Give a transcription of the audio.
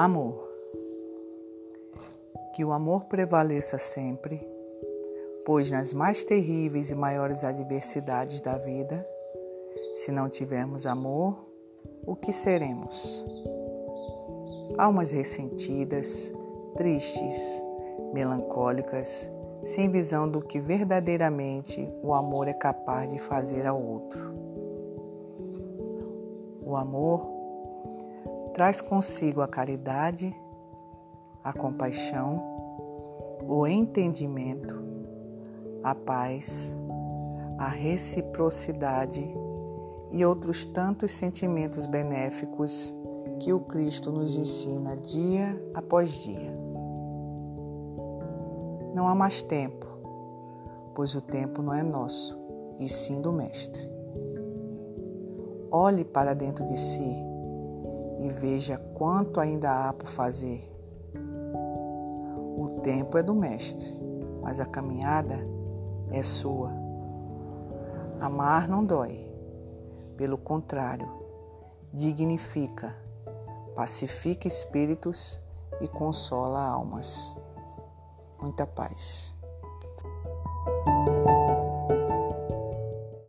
Amor. Que o amor prevaleça sempre, pois nas mais terríveis e maiores adversidades da vida, se não tivermos amor, o que seremos? Almas ressentidas, tristes, melancólicas, sem visão do que verdadeiramente o amor é capaz de fazer ao outro. O amor traz consigo a caridade, a compaixão, o entendimento, a paz, a reciprocidade e outros tantos sentimentos benéficos que o Cristo nos ensina dia após dia. Não há mais tempo, pois o tempo não é nosso, e sim do Mestre. Olhe para dentro de si e veja quanto ainda há por fazer. O tempo é do Mestre, mas a caminhada é sua. Amar não dói, pelo contrário, dignifica, pacifica espíritos e consola almas. Muita paz.